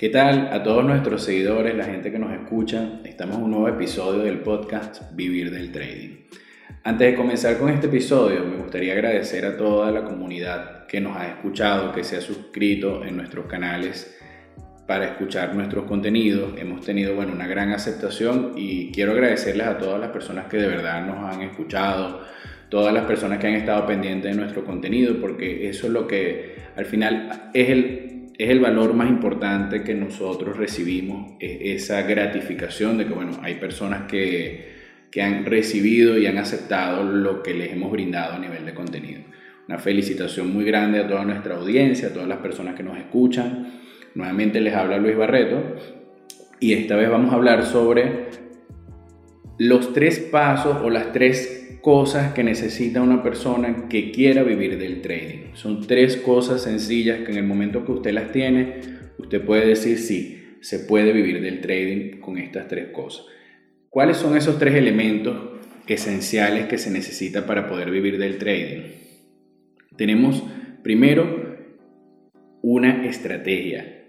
¿Qué tal a todos nuestros seguidores, la gente que nos escucha? Estamos en un nuevo episodio del podcast Vivir del Trading. Antes de comenzar con este episodio, me gustaría agradecer a toda la comunidad que nos ha escuchado, que se ha suscrito en nuestros canales para escuchar nuestros contenidos. Hemos tenido bueno, una gran aceptación y quiero agradecerles a todas las personas que de verdad nos han escuchado, todas las personas que han estado pendientes de nuestro contenido, porque eso es lo que al final es el es el valor más importante que nosotros recibimos, esa gratificación de que, bueno, hay personas que, que han recibido y han aceptado lo que les hemos brindado a nivel de contenido. Una felicitación muy grande a toda nuestra audiencia, a todas las personas que nos escuchan. Nuevamente les habla Luis Barreto y esta vez vamos a hablar sobre los tres pasos o las tres cosas que necesita una persona que quiera vivir del trading. Son tres cosas sencillas que en el momento que usted las tiene, usted puede decir sí, se puede vivir del trading con estas tres cosas. ¿Cuáles son esos tres elementos esenciales que se necesita para poder vivir del trading? Tenemos primero una estrategia.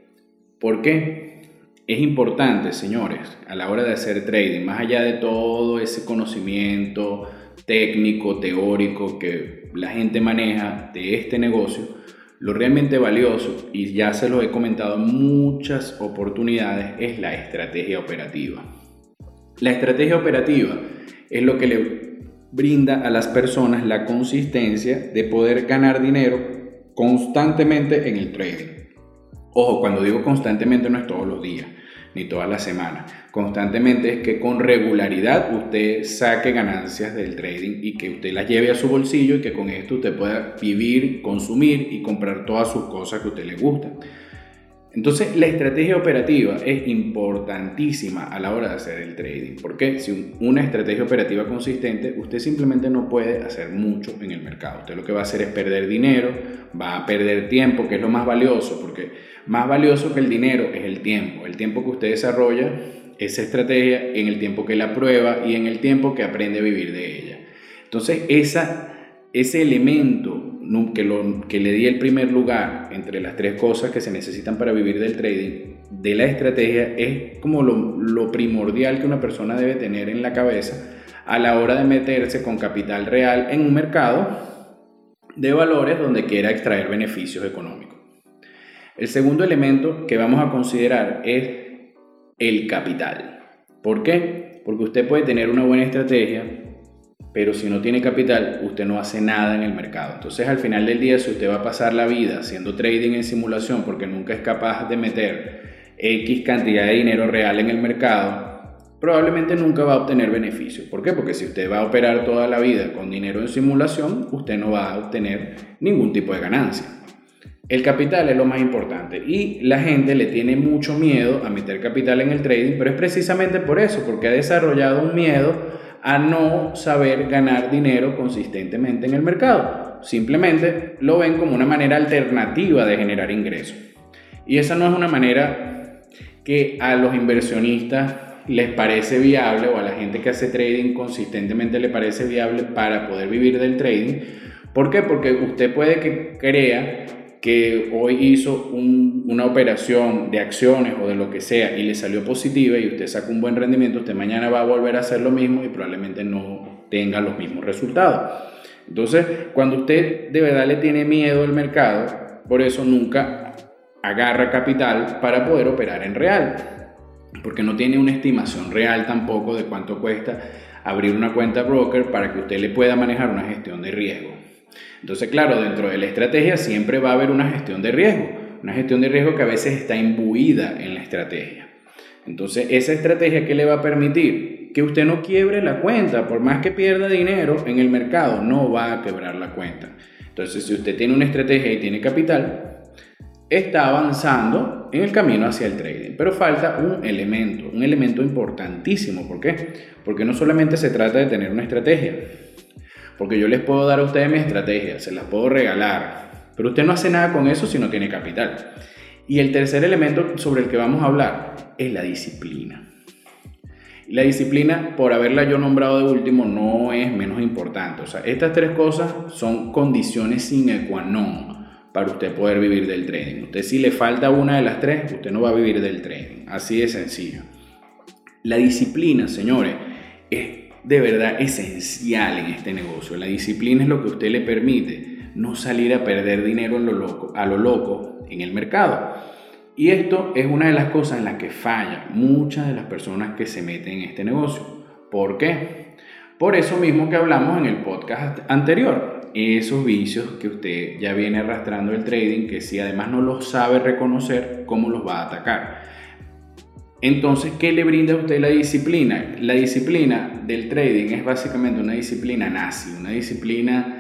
¿Por qué? Es importante, señores, a la hora de hacer trading, más allá de todo ese conocimiento, técnico, teórico que la gente maneja de este negocio, lo realmente valioso, y ya se lo he comentado en muchas oportunidades, es la estrategia operativa. La estrategia operativa es lo que le brinda a las personas la consistencia de poder ganar dinero constantemente en el trading. Ojo, cuando digo constantemente no es todos los días ni toda la semana. Constantemente es que con regularidad usted saque ganancias del trading y que usted las lleve a su bolsillo y que con esto usted pueda vivir, consumir y comprar todas sus cosas que a usted le gustan. Entonces, la estrategia operativa es importantísima a la hora de hacer el trading, porque si una estrategia operativa consistente, usted simplemente no puede hacer mucho en el mercado. Usted lo que va a hacer es perder dinero, va a perder tiempo, que es lo más valioso, porque más valioso que el dinero es el tiempo, el tiempo que usted desarrolla esa estrategia, en el tiempo que la prueba y en el tiempo que aprende a vivir de ella. Entonces, esa, ese elemento que, lo, que le di el primer lugar entre las tres cosas que se necesitan para vivir del trading, de la estrategia, es como lo, lo primordial que una persona debe tener en la cabeza a la hora de meterse con capital real en un mercado de valores donde quiera extraer beneficios económicos. El segundo elemento que vamos a considerar es el capital. ¿Por qué? Porque usted puede tener una buena estrategia, pero si no tiene capital, usted no hace nada en el mercado. Entonces, al final del día, si usted va a pasar la vida haciendo trading en simulación porque nunca es capaz de meter X cantidad de dinero real en el mercado, probablemente nunca va a obtener beneficio. ¿Por qué? Porque si usted va a operar toda la vida con dinero en simulación, usted no va a obtener ningún tipo de ganancia. El capital es lo más importante y la gente le tiene mucho miedo a meter capital en el trading, pero es precisamente por eso, porque ha desarrollado un miedo a no saber ganar dinero consistentemente en el mercado. Simplemente lo ven como una manera alternativa de generar ingresos. Y esa no es una manera que a los inversionistas les parece viable o a la gente que hace trading consistentemente le parece viable para poder vivir del trading. ¿Por qué? Porque usted puede que crea que hoy hizo una operación de acciones o de lo que sea y le salió positiva y usted saca un buen rendimiento, usted mañana va a volver a hacer lo mismo y probablemente no tenga los mismos resultados. Entonces, cuando usted de verdad le tiene miedo al mercado, por eso nunca agarra capital para poder operar en real, porque no tiene una estimación real tampoco de cuánto cuesta abrir una cuenta broker para que usted le pueda manejar una gestión de riesgo. Entonces, claro, dentro de la estrategia siempre va a haber una gestión de riesgo, una gestión de riesgo que a veces está imbuida en la estrategia. Entonces, esa estrategia que le va a permitir que usted no quiebre la cuenta, por más que pierda dinero en el mercado, no va a quebrar la cuenta. Entonces, si usted tiene una estrategia y tiene capital, está avanzando en el camino hacia el trading. Pero falta un elemento, un elemento importantísimo. ¿Por qué? Porque no solamente se trata de tener una estrategia, porque yo les puedo dar a ustedes mi estrategia, se las puedo regalar, pero usted no hace nada con eso si no tiene capital. Y el tercer elemento sobre el que vamos a hablar es la disciplina. La disciplina, por haberla yo nombrado de último, no es menos importante. O sea, estas tres cosas son condiciones sine qua non para usted poder vivir del trading. Usted si le falta una de las tres, usted no va a vivir del trading. Así de sencillo. La disciplina, señores, es de verdad esencial en este negocio. La disciplina es lo que usted le permite no salir a perder dinero a lo loco en el mercado. Y esto es una de las cosas en las que falla muchas de las personas que se meten en este negocio. ¿Por qué? Por eso mismo que hablamos en el podcast anterior, esos vicios que usted ya viene arrastrando el trading, que si además no los sabe reconocer, ¿cómo los va a atacar? Entonces, ¿qué le brinda a usted la disciplina? La disciplina del trading es básicamente una disciplina nazi, una disciplina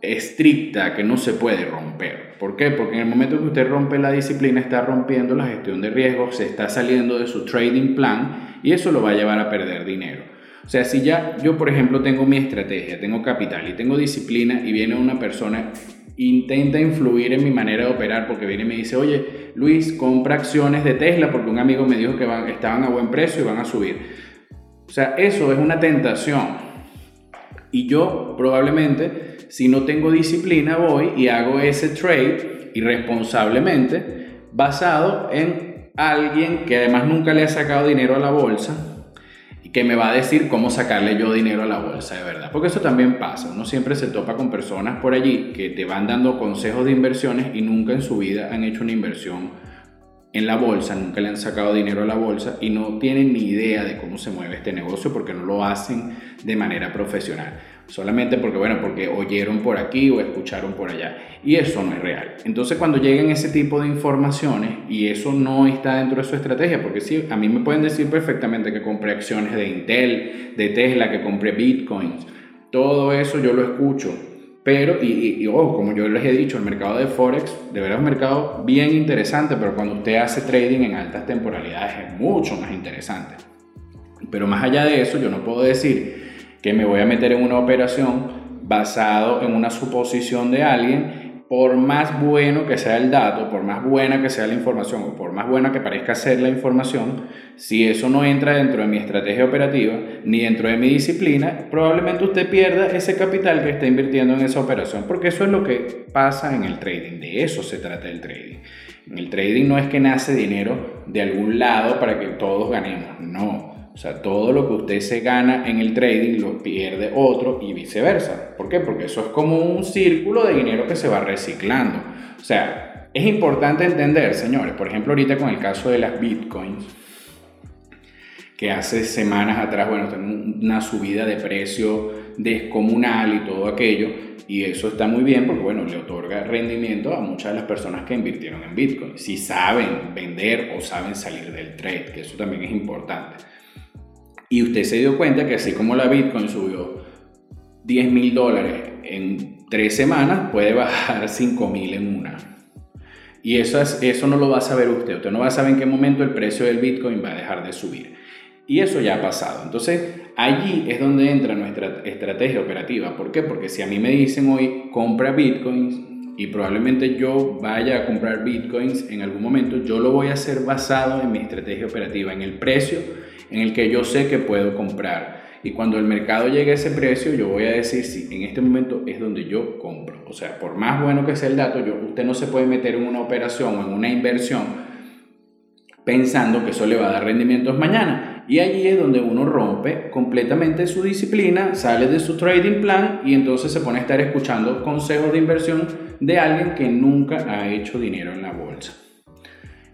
estricta que no se puede romper. ¿Por qué? Porque en el momento que usted rompe la disciplina está rompiendo la gestión de riesgos, se está saliendo de su trading plan y eso lo va a llevar a perder dinero. O sea, si ya yo, por ejemplo, tengo mi estrategia, tengo capital y tengo disciplina y viene una persona intenta influir en mi manera de operar porque viene y me dice, oye, Luis, compra acciones de Tesla porque un amigo me dijo que van, estaban a buen precio y van a subir. O sea, eso es una tentación. Y yo probablemente si no tengo disciplina, voy y hago ese trade irresponsablemente basado en alguien que además nunca le ha sacado dinero a la bolsa que me va a decir cómo sacarle yo dinero a la bolsa de verdad. Porque eso también pasa. Uno siempre se topa con personas por allí que te van dando consejos de inversiones y nunca en su vida han hecho una inversión en la bolsa, nunca le han sacado dinero a la bolsa y no tienen ni idea de cómo se mueve este negocio porque no lo hacen de manera profesional solamente porque, bueno, porque oyeron por aquí o escucharon por allá. Y eso no es real. Entonces, cuando lleguen ese tipo de informaciones y eso no está dentro de su estrategia, porque sí, a mí me pueden decir perfectamente que compré acciones de Intel, de Tesla, que compré bitcoins, todo eso yo lo escucho. Pero, y, y, ojo, como yo les he dicho, el mercado de Forex de verdad es un mercado bien interesante, pero cuando usted hace trading en altas temporalidades es mucho más interesante. Pero más allá de eso, yo no puedo decir que me voy a meter en una operación basado en una suposición de alguien, por más bueno que sea el dato, por más buena que sea la información o por más buena que parezca ser la información, si eso no entra dentro de mi estrategia operativa ni dentro de mi disciplina, probablemente usted pierda ese capital que está invirtiendo en esa operación, porque eso es lo que pasa en el trading, de eso se trata el trading. En el trading no es que nace dinero de algún lado para que todos ganemos, no. O sea, todo lo que usted se gana en el trading lo pierde otro y viceversa. ¿Por qué? Porque eso es como un círculo de dinero que se va reciclando. O sea, es importante entender, señores, por ejemplo, ahorita con el caso de las bitcoins, que hace semanas atrás, bueno, tengo una subida de precio descomunal y todo aquello, y eso está muy bien porque, bueno, le otorga rendimiento a muchas de las personas que invirtieron en Bitcoin, si saben vender o saben salir del trade, que eso también es importante. Y usted se dio cuenta que así como la Bitcoin subió 10 mil dólares en tres semanas, puede bajar 5 mil en una. Y eso, es, eso no lo va a saber usted. Usted no va a saber en qué momento el precio del Bitcoin va a dejar de subir. Y eso ya ha pasado. Entonces, allí es donde entra nuestra estrategia operativa. ¿Por qué? Porque si a mí me dicen hoy, compra Bitcoins, y probablemente yo vaya a comprar Bitcoins en algún momento, yo lo voy a hacer basado en mi estrategia operativa, en el precio en el que yo sé que puedo comprar. Y cuando el mercado llegue a ese precio, yo voy a decir si en este momento es donde yo compro. O sea, por más bueno que sea el dato, yo, usted no se puede meter en una operación o en una inversión pensando que eso le va a dar rendimientos mañana. Y allí es donde uno rompe completamente su disciplina, sale de su trading plan y entonces se pone a estar escuchando consejos de inversión de alguien que nunca ha hecho dinero en la bolsa.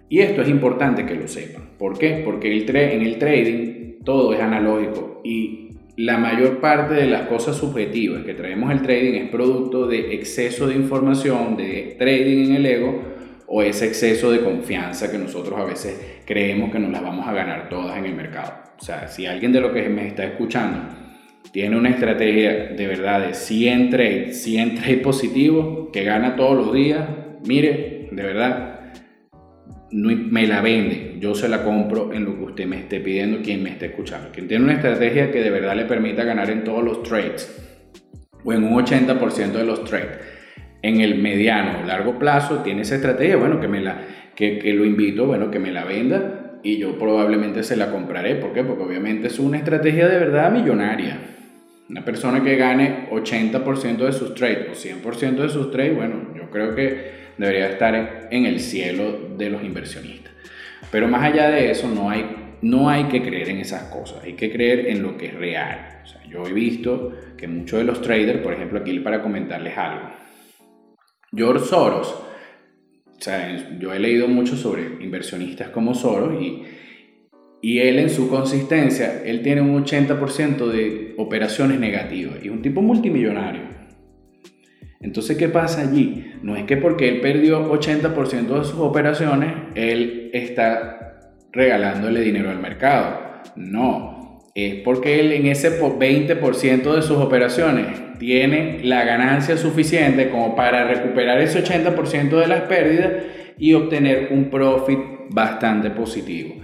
Y esto es importante que lo sepan. ¿Por qué? Porque el en el trading todo es analógico y la mayor parte de las cosas subjetivas que traemos el trading es producto de exceso de información, de trading en el ego o ese exceso de confianza que nosotros a veces creemos que nos las vamos a ganar todas en el mercado. O sea, si alguien de lo que me está escuchando tiene una estrategia de verdad de 100 trades, 100 trades positivos que gana todos los días, mire, de verdad, me la vende, yo se la compro en lo que usted me esté pidiendo, quien me esté escuchando. Quien tiene una estrategia que de verdad le permita ganar en todos los trades o en un 80% de los trades en el mediano o largo plazo, tiene esa estrategia, bueno, que, me la, que, que lo invito, bueno, que me la venda y yo probablemente se la compraré. ¿Por qué? Porque obviamente es una estrategia de verdad millonaria. Una persona que gane 80% de sus trades o 100% de sus trades, bueno, Yo creo que debería estar en el cielo de los inversionistas. Pero más allá de eso, no hay, no hay que creer en esas cosas, hay que creer en lo que es real. O sea, yo he visto que muchos de los traders, por ejemplo, aquí para comentarles algo, George Soros, o sea, yo he leído mucho sobre inversionistas como Soros y, y él en su consistencia, él tiene un 80% de operaciones negativas y es un tipo multimillonario. Entonces, ¿qué pasa allí? No es que porque él perdió 80% de sus operaciones, él está regalándole dinero al mercado. No, es porque él en ese 20% de sus operaciones tiene la ganancia suficiente como para recuperar ese 80% de las pérdidas y obtener un profit bastante positivo.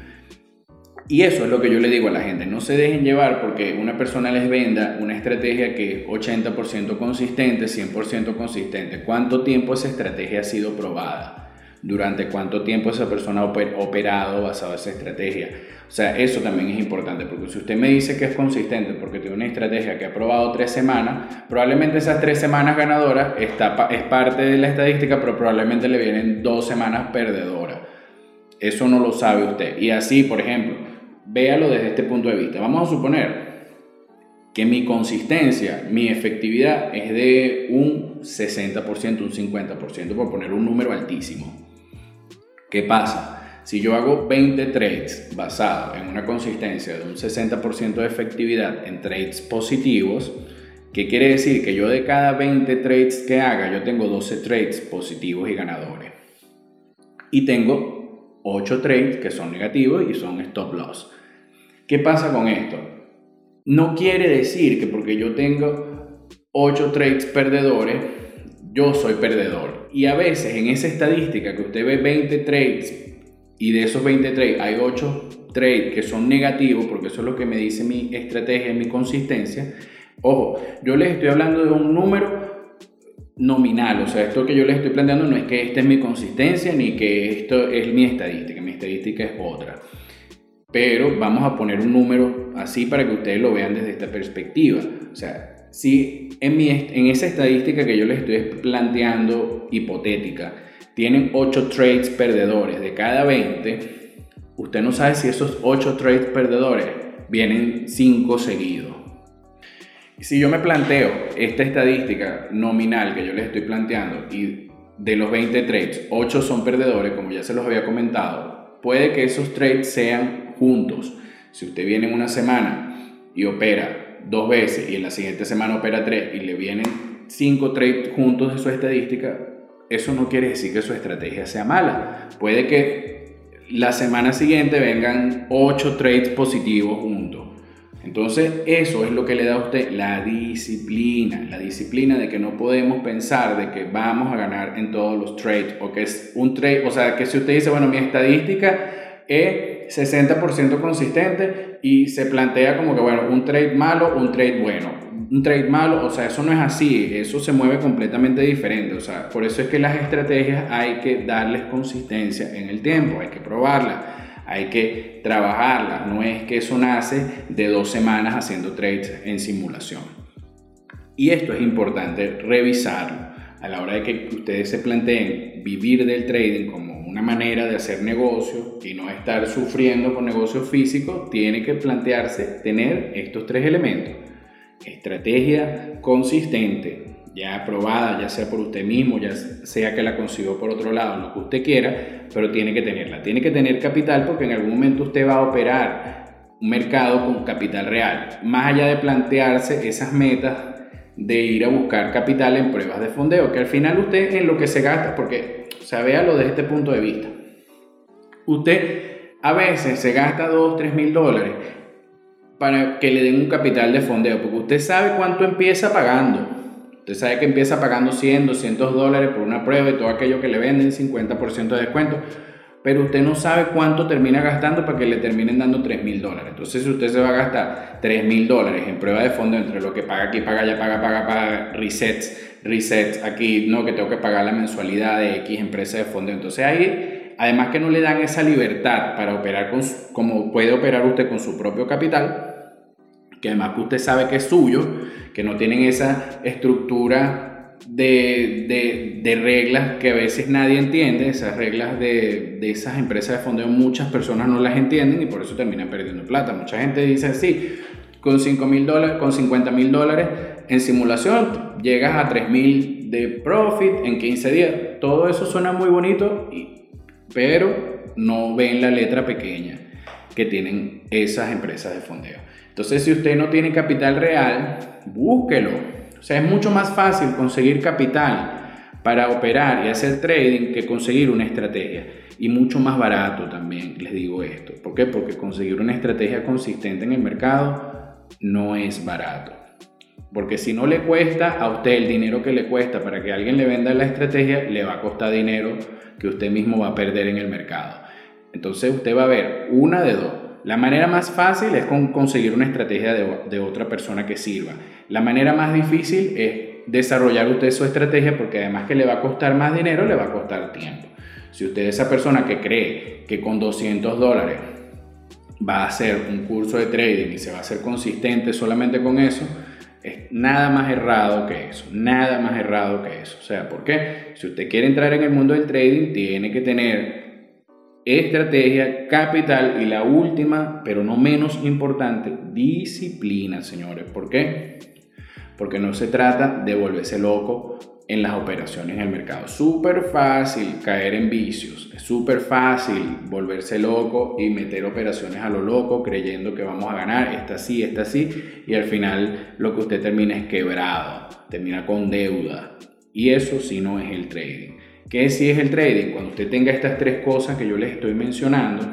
Y eso es lo que yo le digo a la gente, no se dejen llevar porque una persona les venda una estrategia que es 80% consistente, 100% consistente. ¿Cuánto tiempo esa estrategia ha sido probada? ¿Durante cuánto tiempo esa persona ha operado basado en esa estrategia? O sea, eso también es importante, porque si usted me dice que es consistente porque tiene una estrategia que ha probado tres semanas, probablemente esas tres semanas ganadoras está, es parte de la estadística, pero probablemente le vienen dos semanas perdedoras. Eso no lo sabe usted. Y así, por ejemplo, véalo desde este punto de vista. Vamos a suponer que mi consistencia, mi efectividad es de un 60%, un 50%, por poner un número altísimo. ¿Qué pasa? Si yo hago 20 trades basados en una consistencia de un 60% de efectividad en trades positivos, ¿qué quiere decir? Que yo de cada 20 trades que haga, yo tengo 12 trades positivos y ganadores. Y tengo 8 trades que son negativos y son stop loss. ¿Qué pasa con esto? No quiere decir que porque yo tengo 8 trades perdedores, yo soy perdedor. Y a veces en esa estadística que usted ve 20 trades y de esos 20 trades hay 8 trades que son negativos, porque eso es lo que me dice mi estrategia mi consistencia. Ojo, yo les estoy hablando de un número nominal, o sea, esto que yo les estoy planteando no es que esta es mi consistencia ni que esto es mi estadística, mi estadística es otra pero vamos a poner un número así para que ustedes lo vean desde esta perspectiva. O sea, si en, mi, en esa estadística que yo les estoy planteando hipotética, tienen 8 trades perdedores de cada 20, usted no sabe si esos 8 trades perdedores vienen 5 seguidos. Si yo me planteo esta estadística nominal que yo les estoy planteando y de los 20 trades, 8 son perdedores, como ya se los había comentado, puede que esos trades sean juntos. Si usted viene en una semana y opera dos veces y en la siguiente semana opera tres y le vienen cinco trades juntos de su estadística, eso no quiere decir que su estrategia sea mala. Puede que la semana siguiente vengan ocho trades positivos juntos. Entonces, eso es lo que le da a usted la disciplina, la disciplina de que no podemos pensar de que vamos a ganar en todos los trades o que es un trade, o sea, que si usted dice, bueno, mi estadística es 60% consistente y se plantea como que, bueno, un trade malo, un trade bueno. Un trade malo, o sea, eso no es así, eso se mueve completamente diferente. O sea, por eso es que las estrategias hay que darles consistencia en el tiempo, hay que probarlas, hay que trabajarlas. No es que eso nace de dos semanas haciendo trades en simulación. Y esto es importante revisarlo a la hora de que ustedes se planteen vivir del trading como una manera de hacer negocio y no estar sufriendo con negocios físicos, tiene que plantearse tener estos tres elementos. Estrategia consistente, ya aprobada, ya sea por usted mismo, ya sea que la consiguió por otro lado, lo que usted quiera, pero tiene que tenerla. Tiene que tener capital porque en algún momento usted va a operar un mercado con capital real. Más allá de plantearse esas metas de ir a buscar capital en pruebas de fondeo, que al final usted en lo que se gasta, porque o sea, véalo desde este punto de vista. Usted a veces se gasta 2, 3 mil dólares para que le den un capital de fondeo, porque usted sabe cuánto empieza pagando. Usted sabe que empieza pagando 100, 200 dólares por una prueba y todo aquello que le venden, 50% de descuento pero usted no sabe cuánto termina gastando para que le terminen dando 3 mil dólares. Entonces, si usted se va a gastar 3 mil dólares en prueba de fondo entre lo que paga aquí, paga allá, paga, paga, paga, resets, resets aquí, no, que tengo que pagar la mensualidad de X empresa de fondo. Entonces, ahí, además que no le dan esa libertad para operar con, como puede operar usted con su propio capital, que además que usted sabe que es suyo, que no tienen esa estructura de, de, reglas que a veces nadie entiende, esas reglas de, de, esas empresas de fondeo muchas personas no las entienden y por eso terminan perdiendo plata. Mucha gente dice, sí, con 5 mil dólares, con 50 mil dólares en simulación llegas a 3 mil de profit en 15 días. Todo eso suena muy bonito, pero no ven la letra pequeña que tienen esas empresas de fondeo. Entonces, si usted no tiene capital real, búsquelo. O sea, es mucho más fácil conseguir capital para operar y hacer trading que conseguir una estrategia. Y mucho más barato también, les digo esto. ¿Por qué? Porque conseguir una estrategia consistente en el mercado no es barato. Porque si no le cuesta a usted el dinero que le cuesta para que alguien le venda la estrategia, le va a costar dinero que usted mismo va a perder en el mercado. Entonces usted va a ver una de dos. La manera más fácil es con conseguir una estrategia de, otra persona que sirva. La manera más difícil es desarrollar usted su estrategia porque además que le va a costar más dinero, le va a costar tiempo. Si usted es esa persona que cree que con 200 dólares va a hacer un curso de trading y se va a hacer consistente solamente con eso, es nada más errado que eso, nada más errado que eso. O sea, ¿por qué? Si usted quiere entrar en el mundo del trading, tiene que tener estrategia, capital y la última, pero no menos importante, disciplina, señores. ¿Por qué? Porque no se trata de volverse loco en las operaciones en el mercado. Súper fácil caer en vicios, es súper fácil volverse loco y meter operaciones a lo loco creyendo que vamos a ganar, esta sí, esta sí, y al final lo que usted termina es quebrado, termina con deuda. Y eso sí no es el trading. ¿Qué si es el trading? Cuando usted tenga estas tres cosas que yo les estoy mencionando,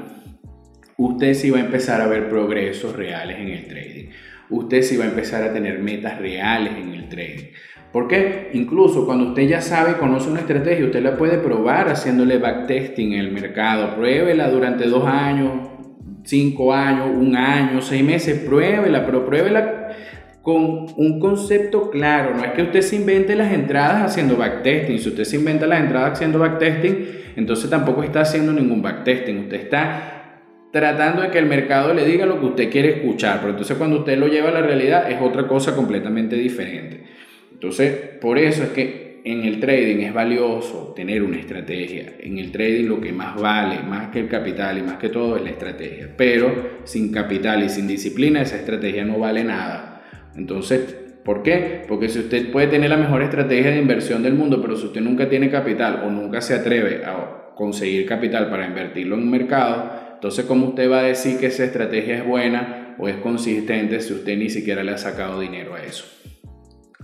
usted sí va a empezar a ver progresos reales en el trading. Usted sí va a empezar a tener metas reales en el trading. Porque incluso cuando usted ya sabe, conoce una estrategia, usted la puede probar haciéndole backtesting en el mercado. Pruébela durante dos años, cinco años, un año, seis meses, pruébela, pero pruébela con un concepto claro. No es que usted se invente las entradas haciendo backtesting. Si usted se inventa las entradas haciendo backtesting, entonces tampoco está haciendo ningún backtesting. Usted está tratando de que el mercado le diga lo que usted quiere escuchar. Pero entonces cuando usted lo lleva a la realidad es otra cosa completamente diferente. Entonces, por eso es que en el trading es valioso tener una estrategia. En el trading lo que más vale, más que el capital y más que todo, es la estrategia. Pero sin capital y sin disciplina, esa estrategia no vale nada. Entonces, ¿por qué? Porque si usted puede tener la mejor estrategia de inversión del mundo, pero si usted nunca tiene capital o nunca se atreve a conseguir capital para invertirlo en un mercado, entonces ¿cómo usted va a decir que esa estrategia es buena o es consistente si usted ni siquiera le ha sacado dinero a eso?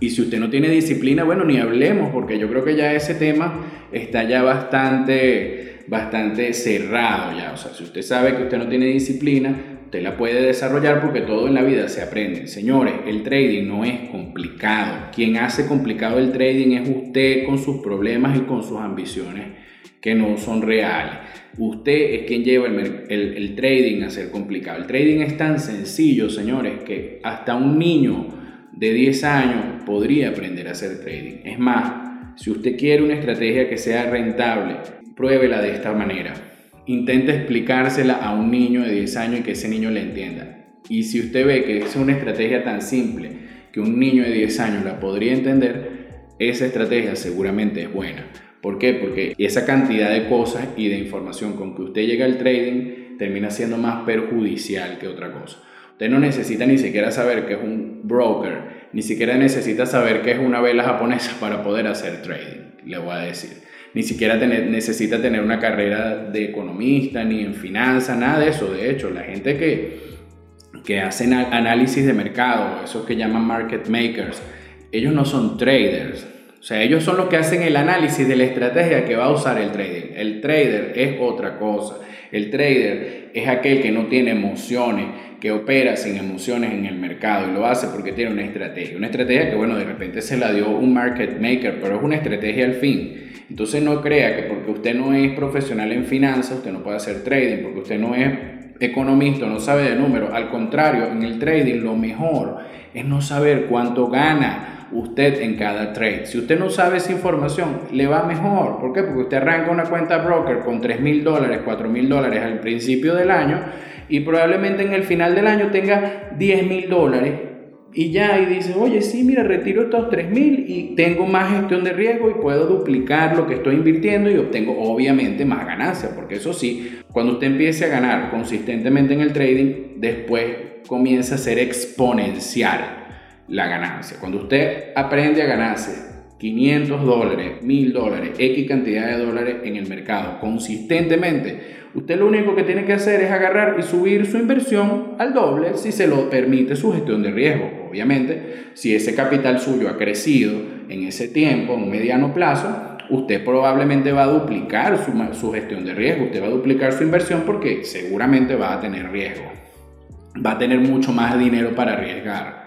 Y si usted no tiene disciplina, bueno, ni hablemos, porque yo creo que ya ese tema está ya bastante, bastante cerrado ya. O sea, si usted sabe que usted no tiene disciplina, Usted la puede desarrollar porque todo en la vida se aprende. Señores, el trading no es complicado. Quien hace complicado el trading es usted con sus problemas y con sus ambiciones que no son reales. Usted es quien lleva el, trading a ser complicado. El trading es tan sencillo, señores, que hasta un niño de 10 años podría aprender a hacer trading. Es más, si usted quiere una estrategia que sea rentable, pruébela de esta manera intente explicársela a un niño de 10 años y que ese niño le entienda. Y si usted ve que es una estrategia tan simple que un niño de 10 años la podría entender, esa estrategia seguramente es buena. ¿Por qué? Porque esa cantidad de cosas y de información con que usted llega al trading termina siendo más perjudicial que otra cosa. Usted no necesita ni siquiera saber que es un broker, ni siquiera necesita saber que es una vela japonesa para poder hacer trading, le voy a decir ni siquiera necesita tener una carrera de economista, ni en finanzas, nada de eso. De hecho, la gente que, que hacen análisis de mercado, esos que llaman market makers, ellos no son traders. O sea, ellos son los que hacen el análisis de la estrategia que va a usar el trading. El trader es otra cosa. El trader es aquel que no tiene emociones, que opera sin emociones en el mercado y lo hace porque tiene una estrategia. Una estrategia que, bueno, de repente se la dio un market maker, pero es una estrategia al fin. Entonces no crea que porque usted no es profesional en finanzas, usted no puede hacer trading, porque usted no es economista, no sabe de números. Al contrario, en el trading lo mejor es no saber cuánto gana usted en cada trade. Si usted no sabe esa información, le va mejor. ¿Por qué? Porque usted arranca una cuenta broker con 3 mil dólares, 4 mil dólares al principio del año y probablemente en el final del año tenga 10 mil dólares y ya, y dices, oye, sí, mira, retiro estos 3 mil y tengo más gestión de riesgo y puedo duplicar lo que estoy invirtiendo y obtengo obviamente más ganancias, porque eso sí, cuando usted empiece a ganar consistentemente en el trading, después comienza a ser exponencial la ganancia. Cuando usted aprende a ganarse 500 dólares, 1000 dólares, X cantidad de dólares en el mercado consistentemente, usted lo único que tiene que hacer es agarrar y subir su inversión al doble si se lo permite su gestión de riesgo. Obviamente, si ese capital suyo ha crecido en ese tiempo, en un mediano plazo, usted probablemente va a duplicar su, su gestión de riesgo, usted va a duplicar su inversión porque seguramente va a tener riesgo, va a tener mucho más dinero para arriesgar.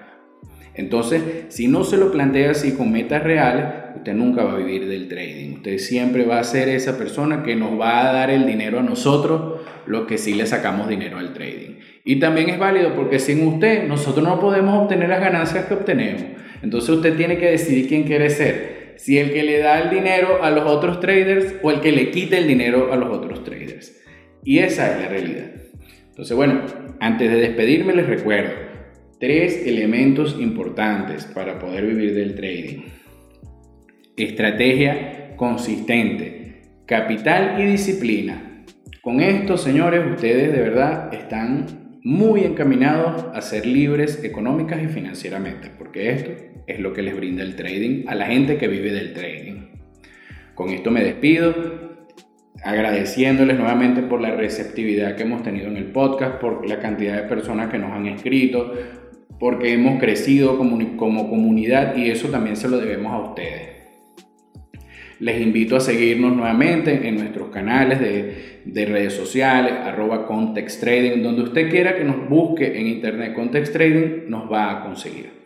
Entonces, si no se lo plantea así con metas reales, usted nunca va a vivir del trading. Usted siempre va a ser esa persona que nos va a dar el dinero a nosotros, lo que sí le sacamos dinero al trading. Y también es válido porque sin usted nosotros no podemos obtener las ganancias que obtenemos. Entonces usted tiene que decidir quién quiere ser. Si el que le da el dinero a los otros traders o el que le quita el dinero a los otros traders. Y esa es la realidad. Entonces, bueno, antes de despedirme les recuerdo Tres elementos importantes para poder vivir del trading. Estrategia consistente, capital y disciplina. Con esto, señores, ustedes de verdad están muy encaminados a ser libres económicas y financieramente, porque esto es lo que les brinda el trading a la gente que vive del trading. Con esto me despido, agradeciéndoles nuevamente por la receptividad que hemos tenido en el podcast, por la cantidad de personas que nos han escrito, porque hemos crecido como, comunidad y eso también se lo debemos a ustedes. Les invito a seguirnos nuevamente en nuestros canales de, de, redes sociales, arroba Context Trading, donde usted quiera que nos busque en internet Context Trading, nos va a conseguir.